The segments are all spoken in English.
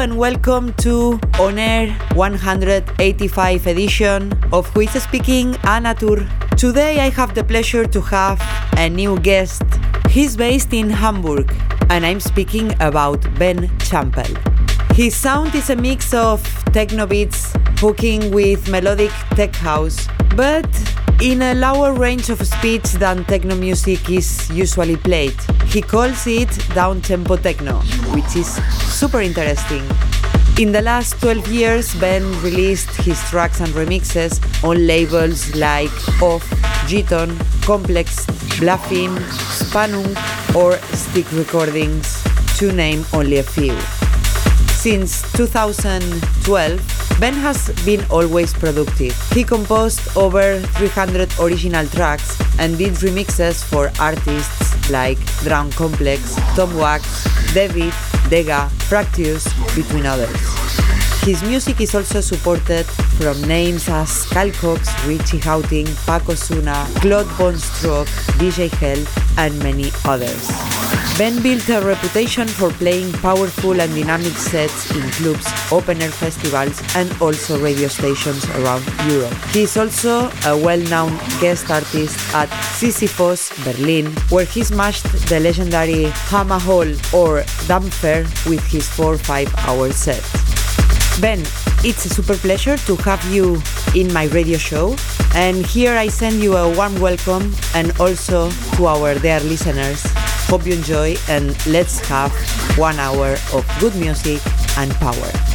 And welcome to On Air 185 edition of Who is Speaking Anna Tur. Today I have the pleasure to have a new guest. He's based in Hamburg, and I'm speaking about Ben Champell. His sound is a mix of techno beats, hooking with melodic tech house, but in a lower range of speeds than techno music is usually played. He calls it down tempo techno, which is super interesting. In the last 12 years, Ben released his tracks and remixes on labels like Off, Giton, Complex, Bluffin, Spanung, or Stick Recordings, to name only a few. Since 2012, Ben has been always productive. He composed over 300 original tracks and did remixes for artists like Drown Complex, Tom Wax, David, Dega, Fractious, between others. His music is also supported from names as Carl Cox, Richie Hawtin, Paco Osuna, Claude Von Stroke, DJ Hell, and many others. Ben built a reputation for playing powerful and dynamic sets in clubs, open air festivals, and also radio stations around Europe. He is also a well known guest artist at Sisyphos, Berlin, where he smashed the legendary Hammer Hall or Dampfer with his 4 5 hour set. Ben, it's a super pleasure to have you in my radio show. And here I send you a warm welcome and also to our dear listeners. Hope you enjoy and let's have one hour of good music and power.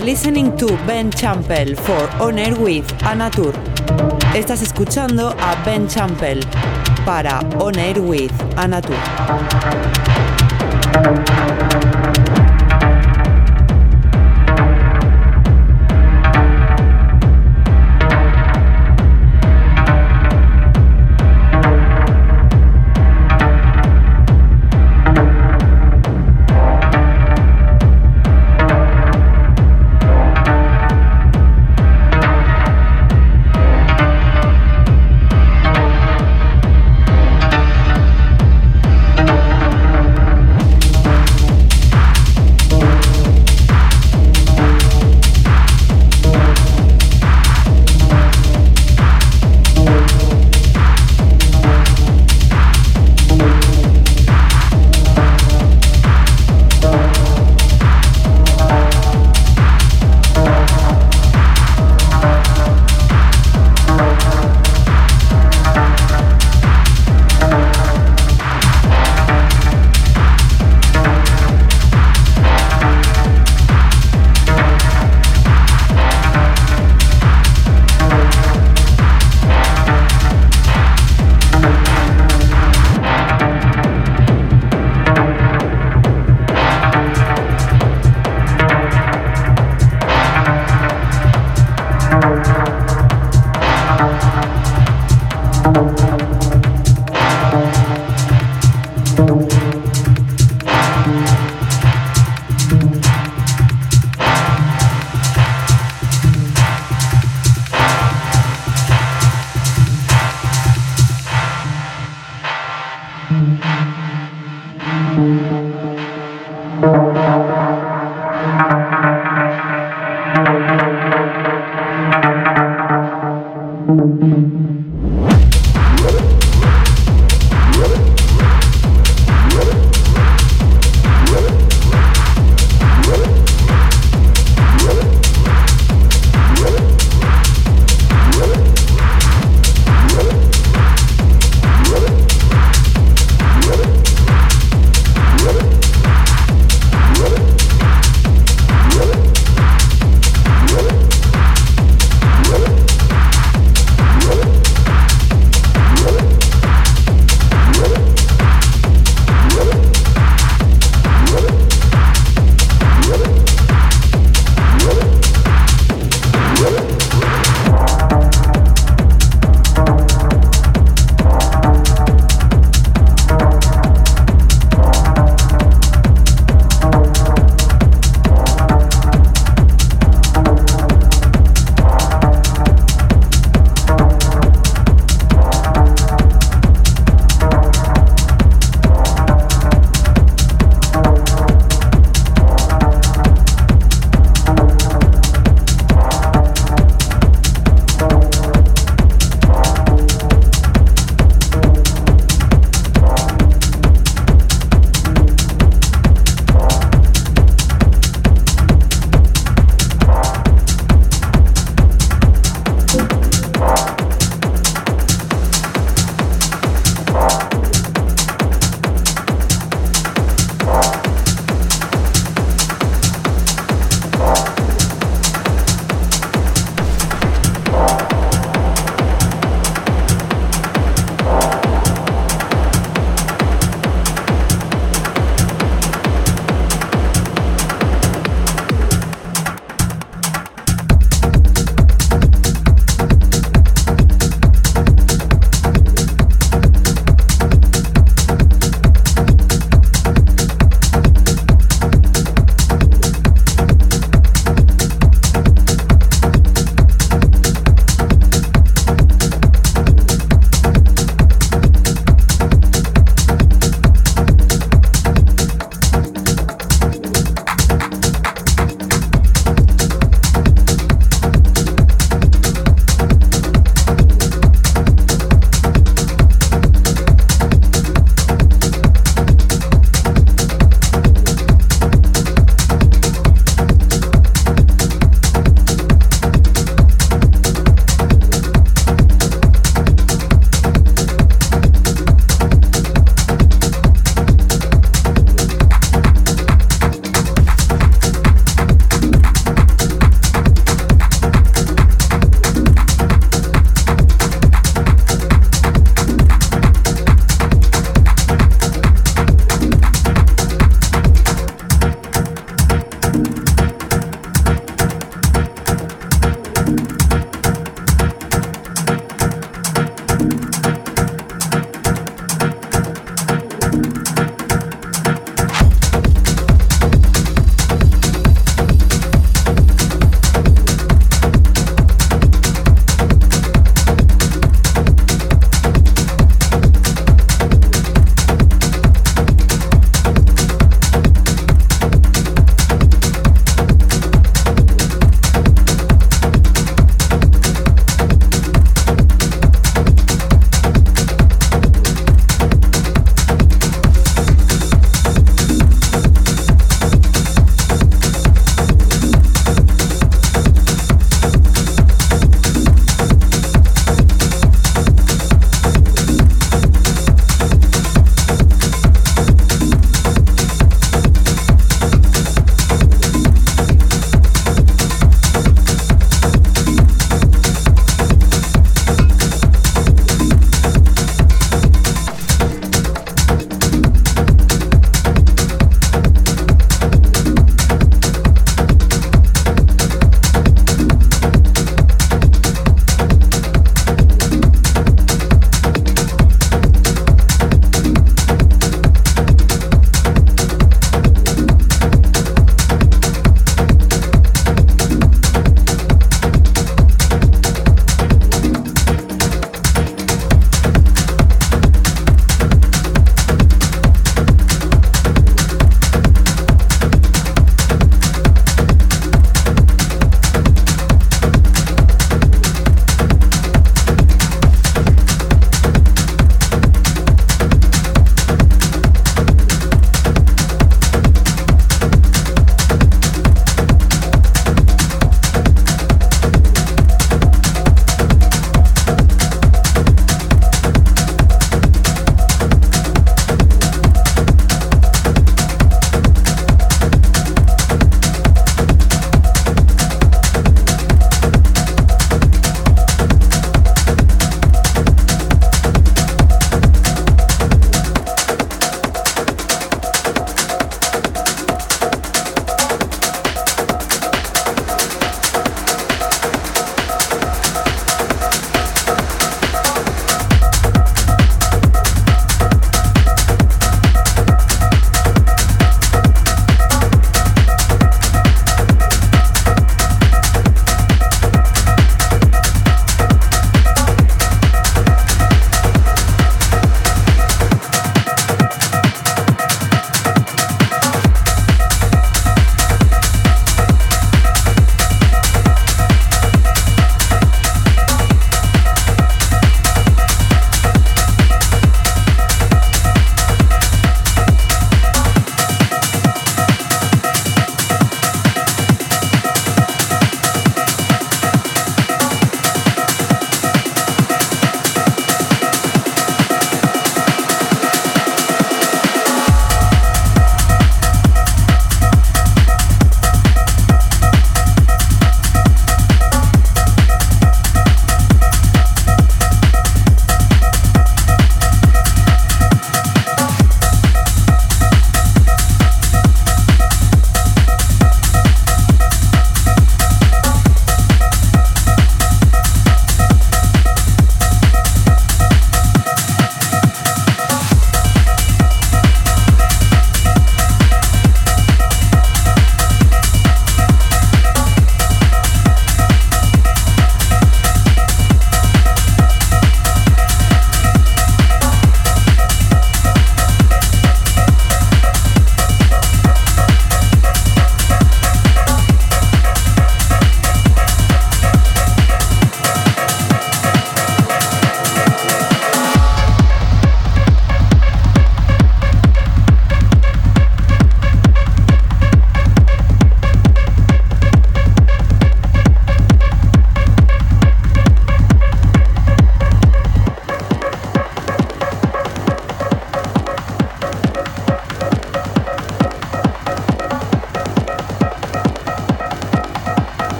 Listening to Ben Champel for On Air with Anatur. Estás escuchando a Ben Champel para On Air with Anatur.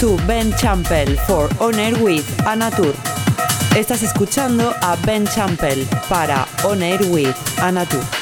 To Ben Champel for On Air with Anatur. Estás escuchando a Ben Champel para On Air with Anatur.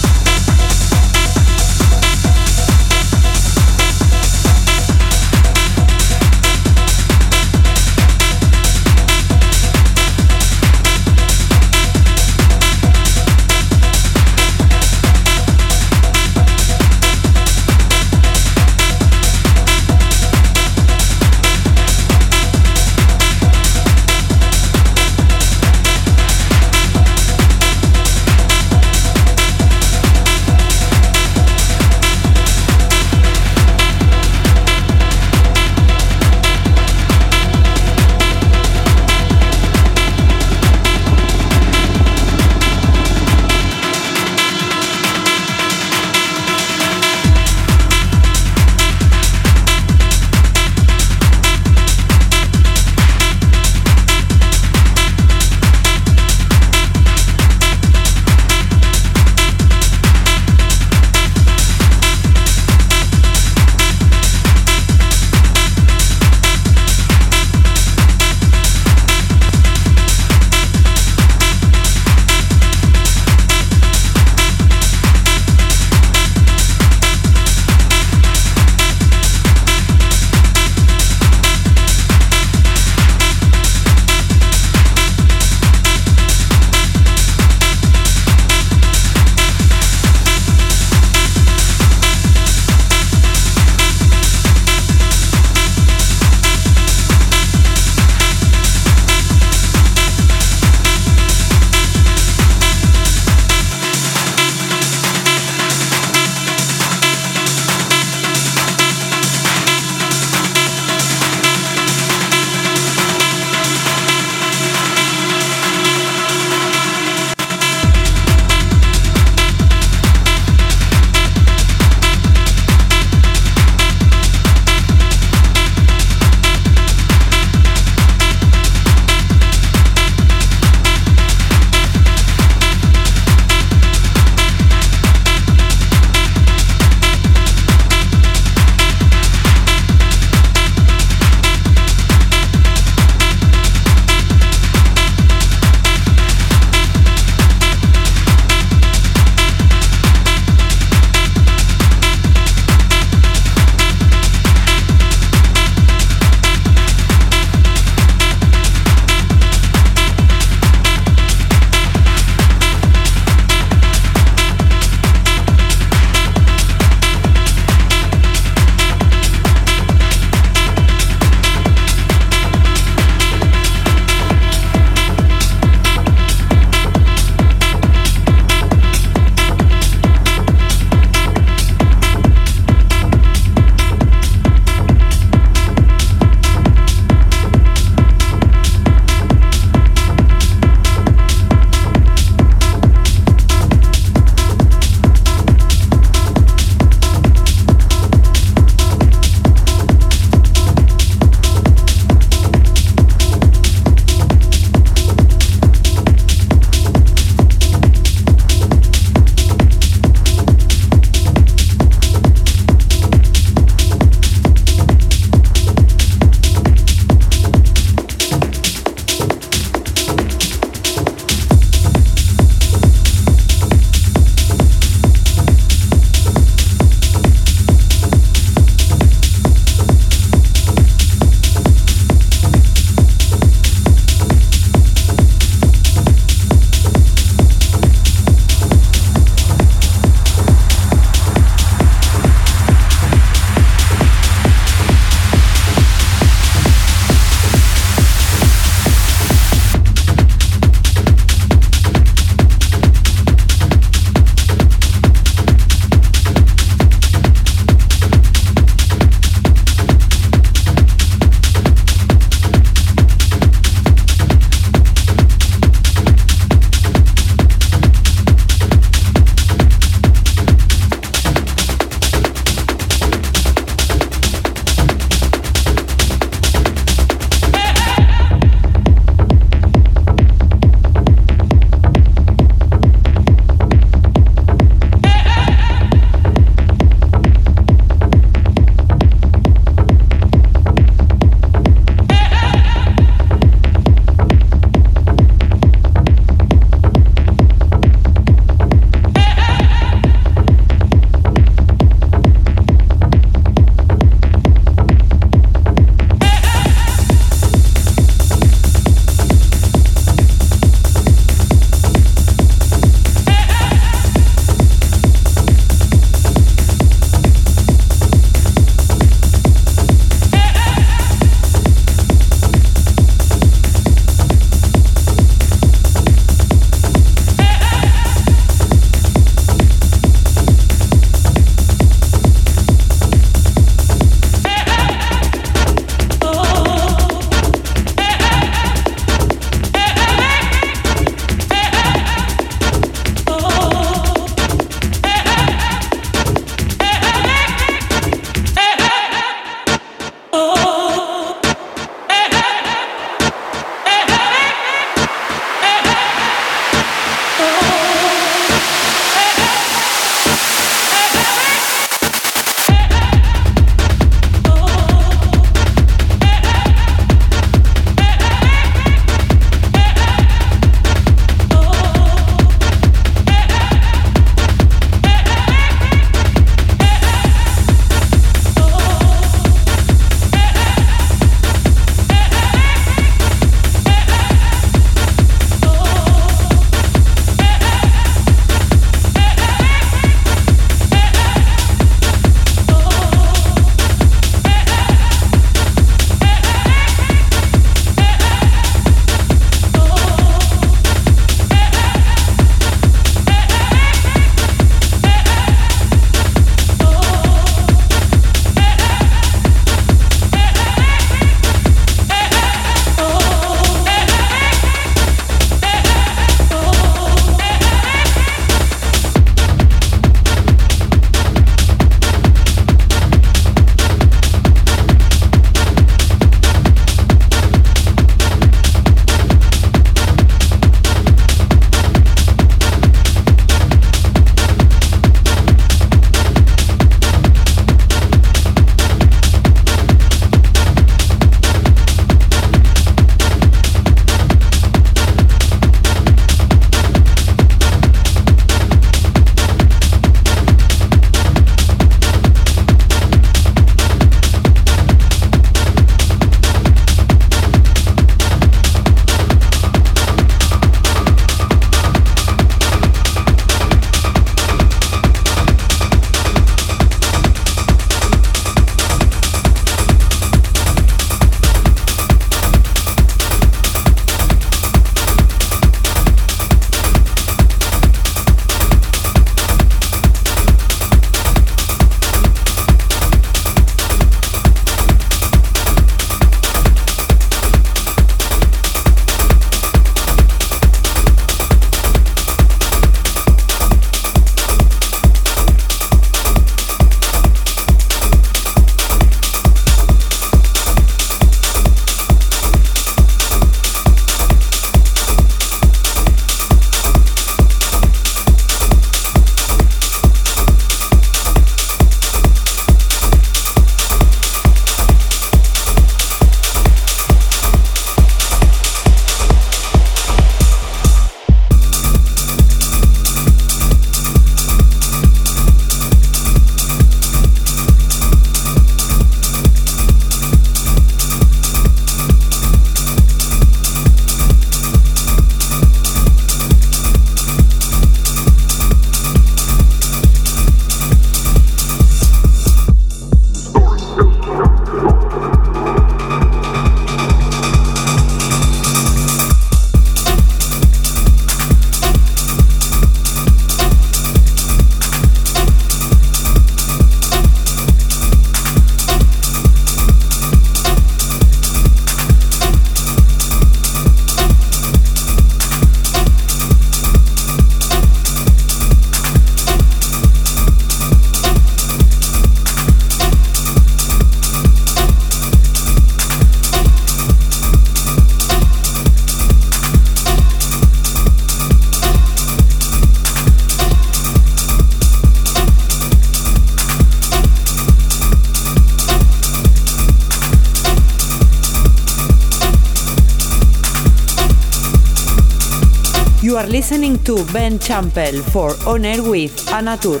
To Ben Champel for On Air with Anatur.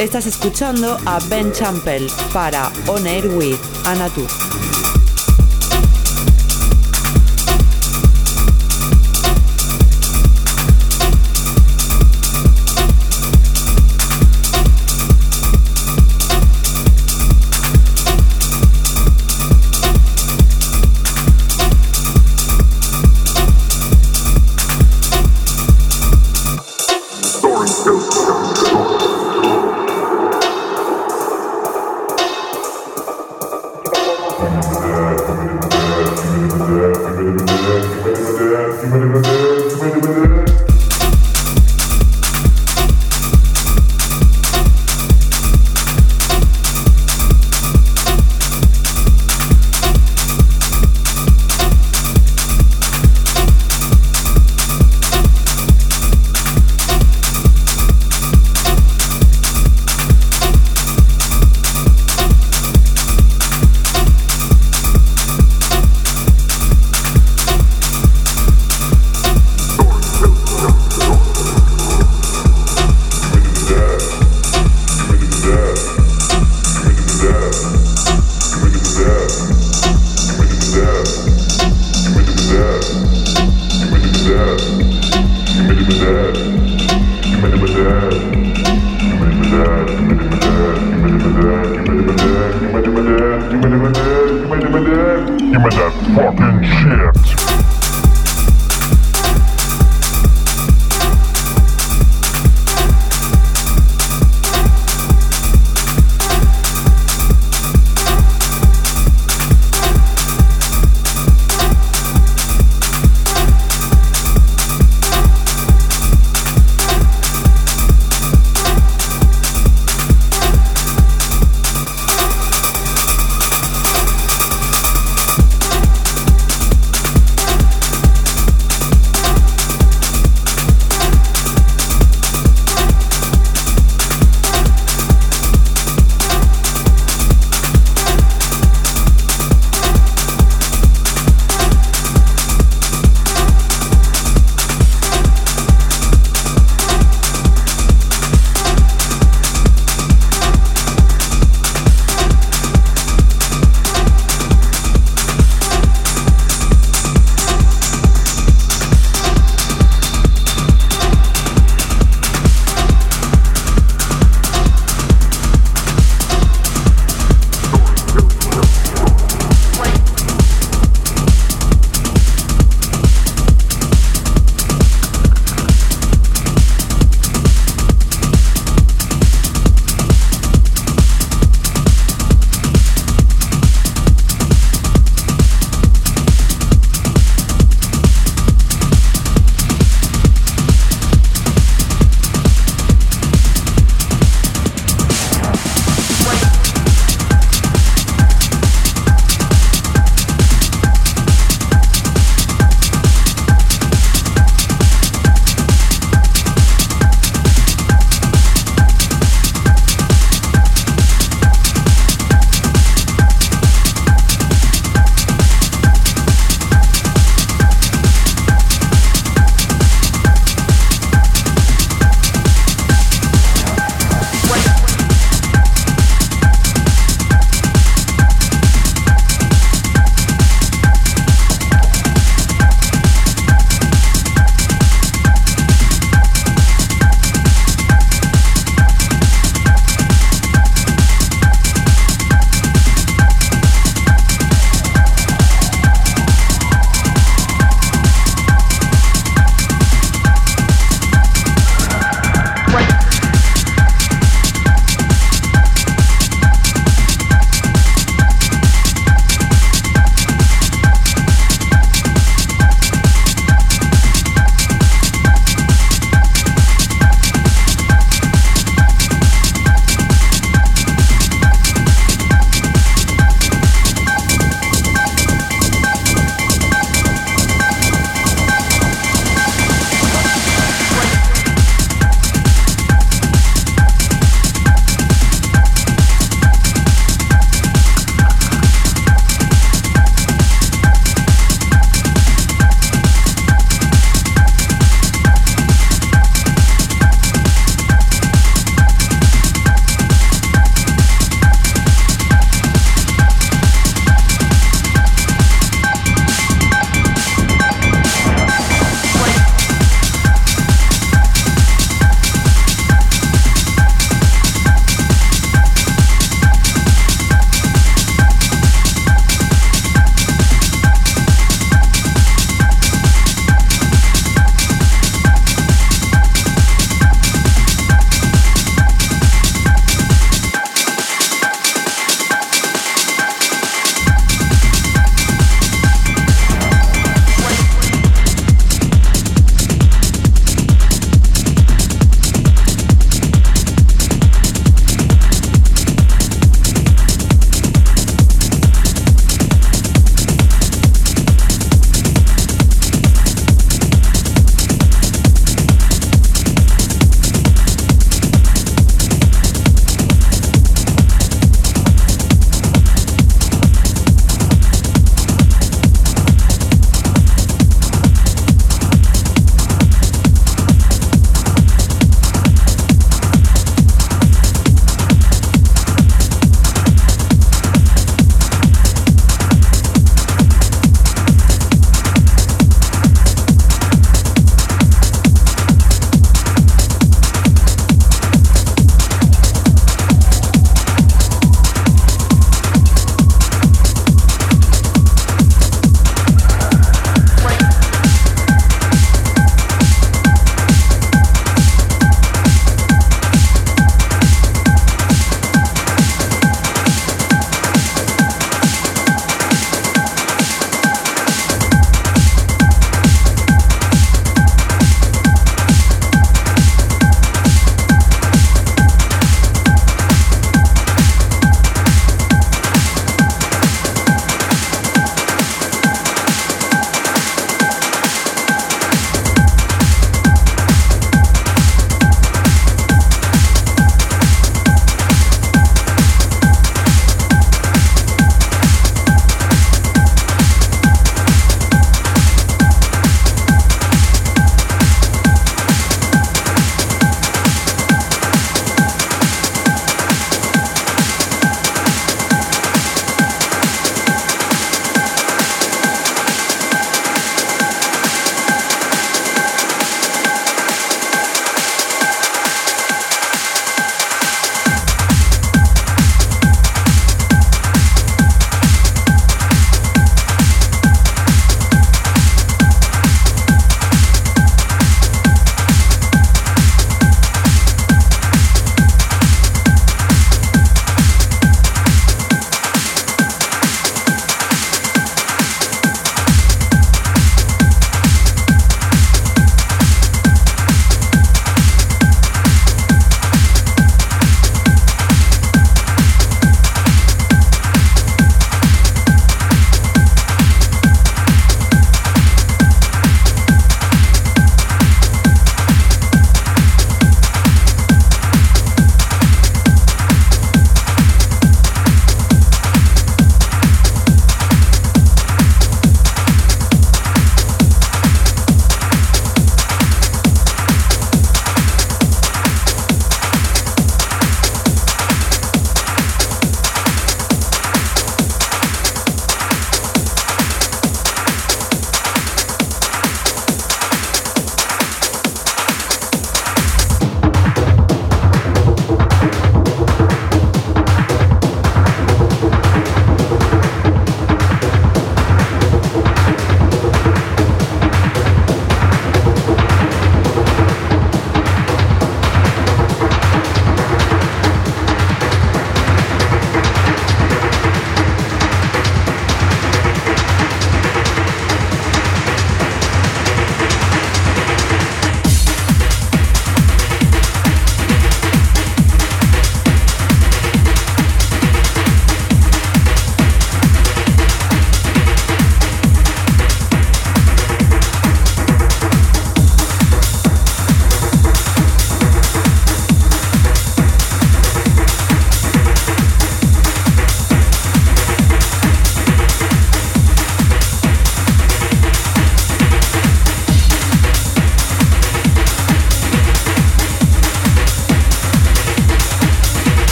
Estás escuchando a Ben Champel para On Air with Anatur.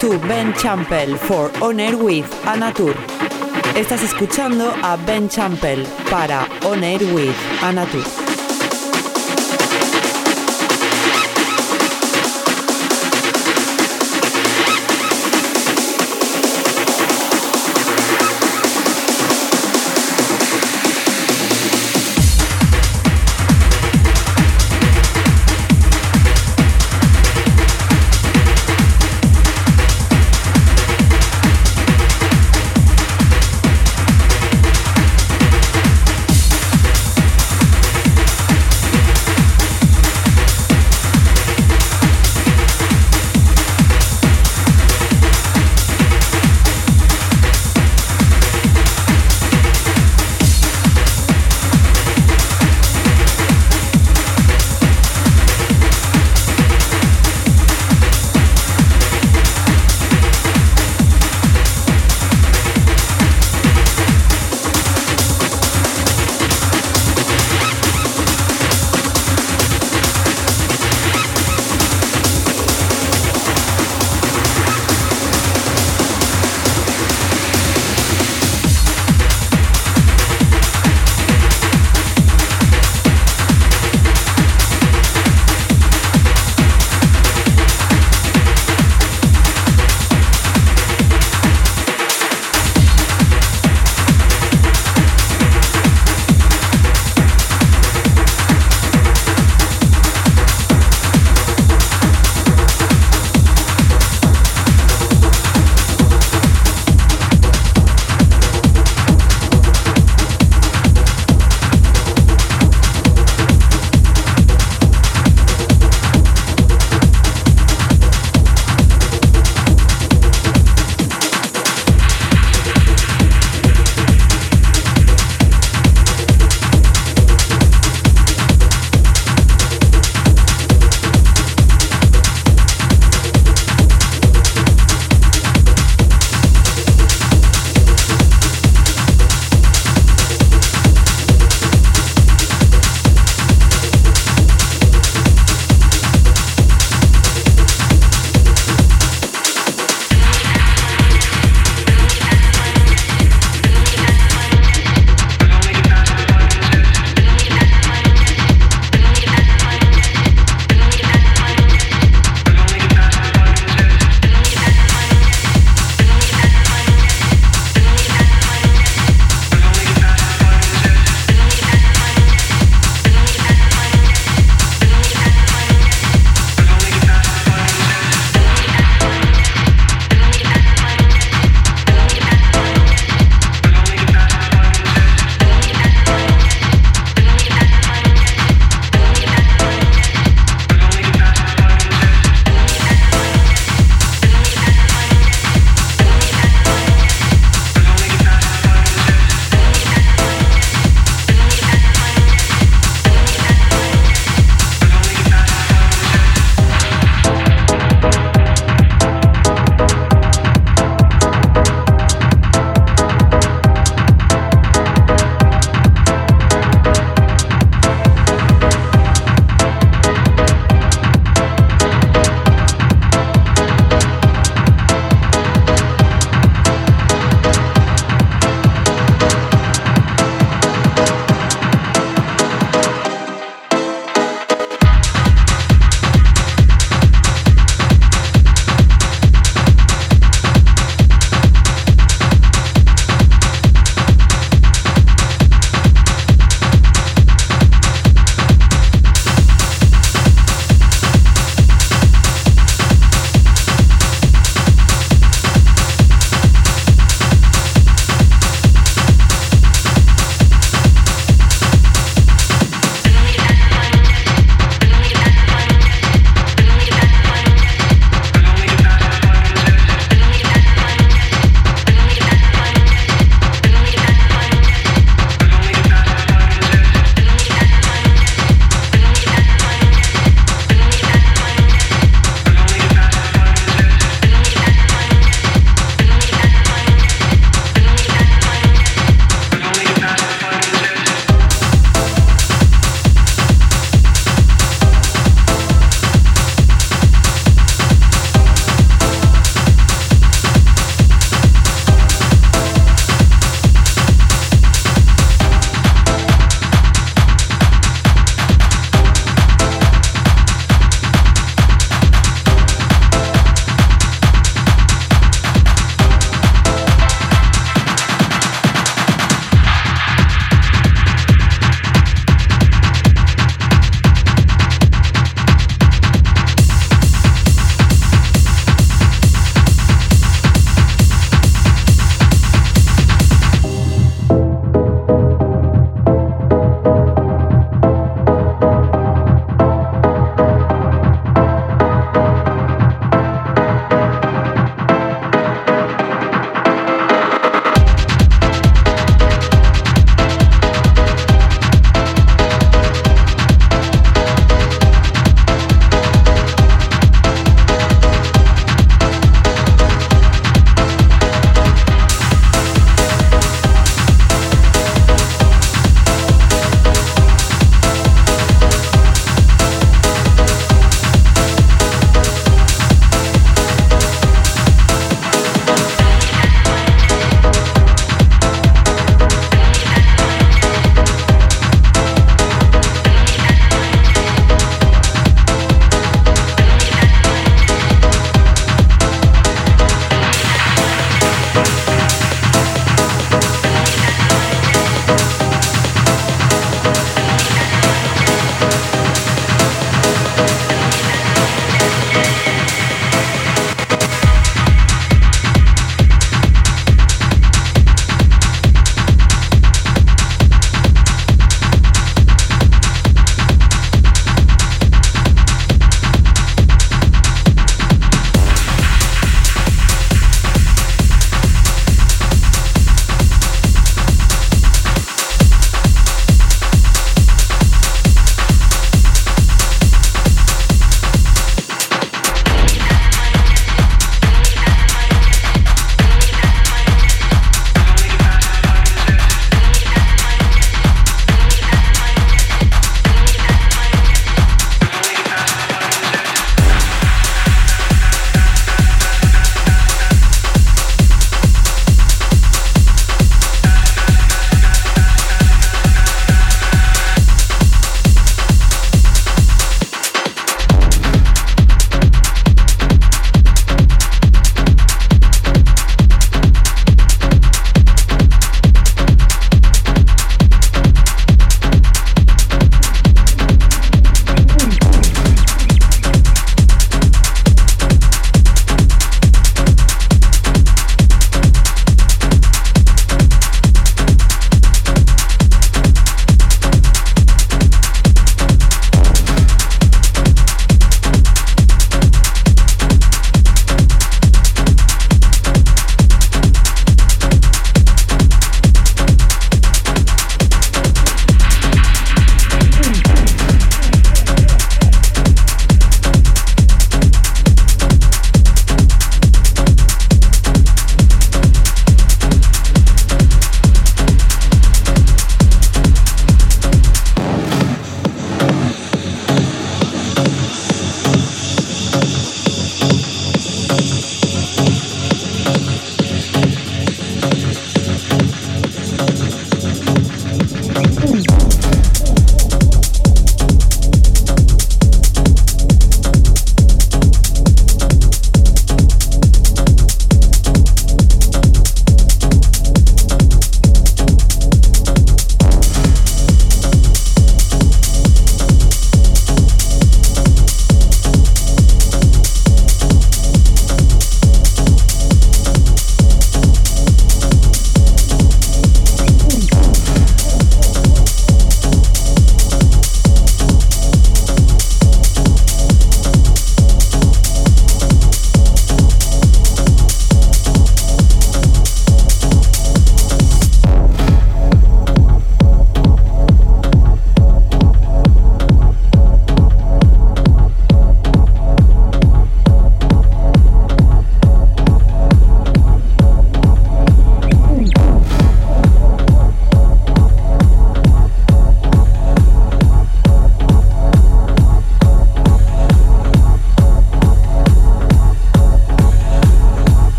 To Ben Champel for On Air with Anatur. Estás escuchando a Ben Champel para On Air with Anatur.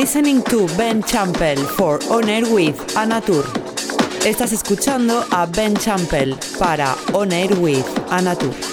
Listening to Ben Champel for On Air with Anatur. Estás escuchando a Ben Champel para On Air with Anatur.